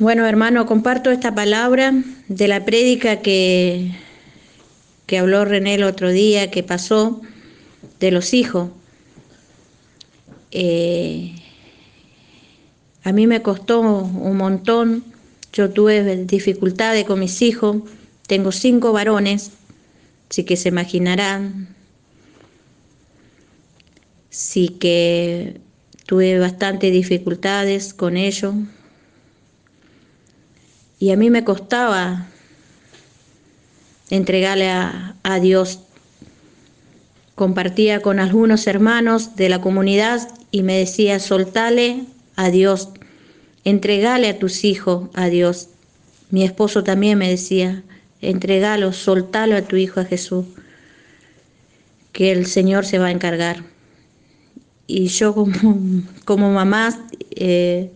Bueno, hermano, comparto esta palabra de la prédica que, que habló René el otro día, que pasó, de los hijos. Eh, a mí me costó un montón, yo tuve dificultades con mis hijos, tengo cinco varones, así que se imaginarán, sí que tuve bastantes dificultades con ellos y a mí me costaba entregarle a, Dios. Compartía con algunos hermanos de la comunidad y me decía, soltale a Dios, entregale a tus hijos a Dios. Mi esposo también me decía, entregalo, soltalo a tu hijo a Jesús, que el Señor se va a encargar. Y yo como, como mamá eh,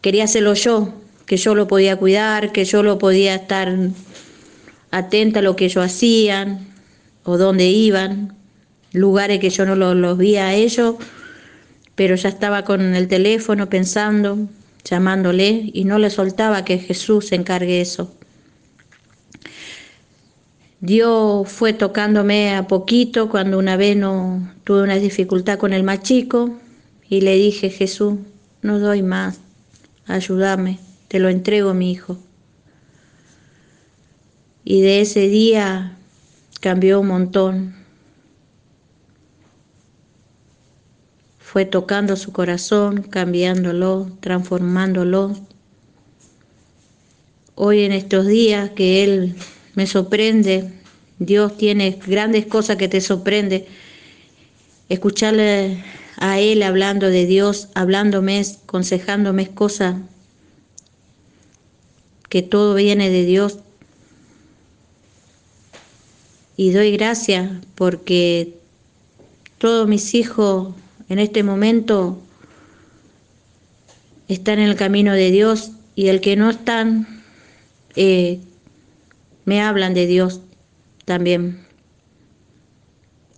quería hacerlo yo, que yo lo podía cuidar, que yo lo podía estar atenta a lo que ellos hacían o dónde iban, lugares que yo no los, los vi a ellos, pero ya estaba con el teléfono pensando, llamándole y no le soltaba que Jesús se encargue eso. Dios fue tocándome a poquito cuando una vez no tuve una dificultad con el más chico y le dije, Jesús, no doy más, ayúdame. Te lo entrego, mi hijo. Y de ese día cambió un montón. Fue tocando su corazón, cambiándolo, transformándolo. Hoy en estos días que Él me sorprende, Dios tiene grandes cosas que te sorprende. Escucharle a Él hablando de Dios, hablándome, aconsejándome cosas que todo viene de Dios. Y doy gracias porque todos mis hijos en este momento están en el camino de Dios y el que no están, eh, me hablan de Dios también.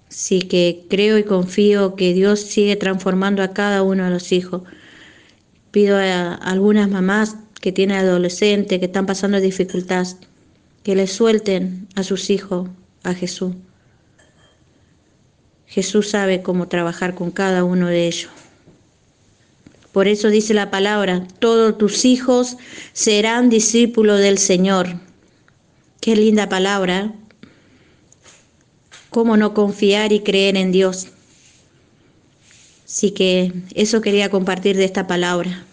Así que creo y confío que Dios sigue transformando a cada uno de los hijos. Pido a algunas mamás que tienen adolescentes, que están pasando dificultades, que les suelten a sus hijos a Jesús. Jesús sabe cómo trabajar con cada uno de ellos. Por eso dice la palabra, todos tus hijos serán discípulos del Señor. Qué linda palabra. ¿Cómo no confiar y creer en Dios? Así que eso quería compartir de esta palabra.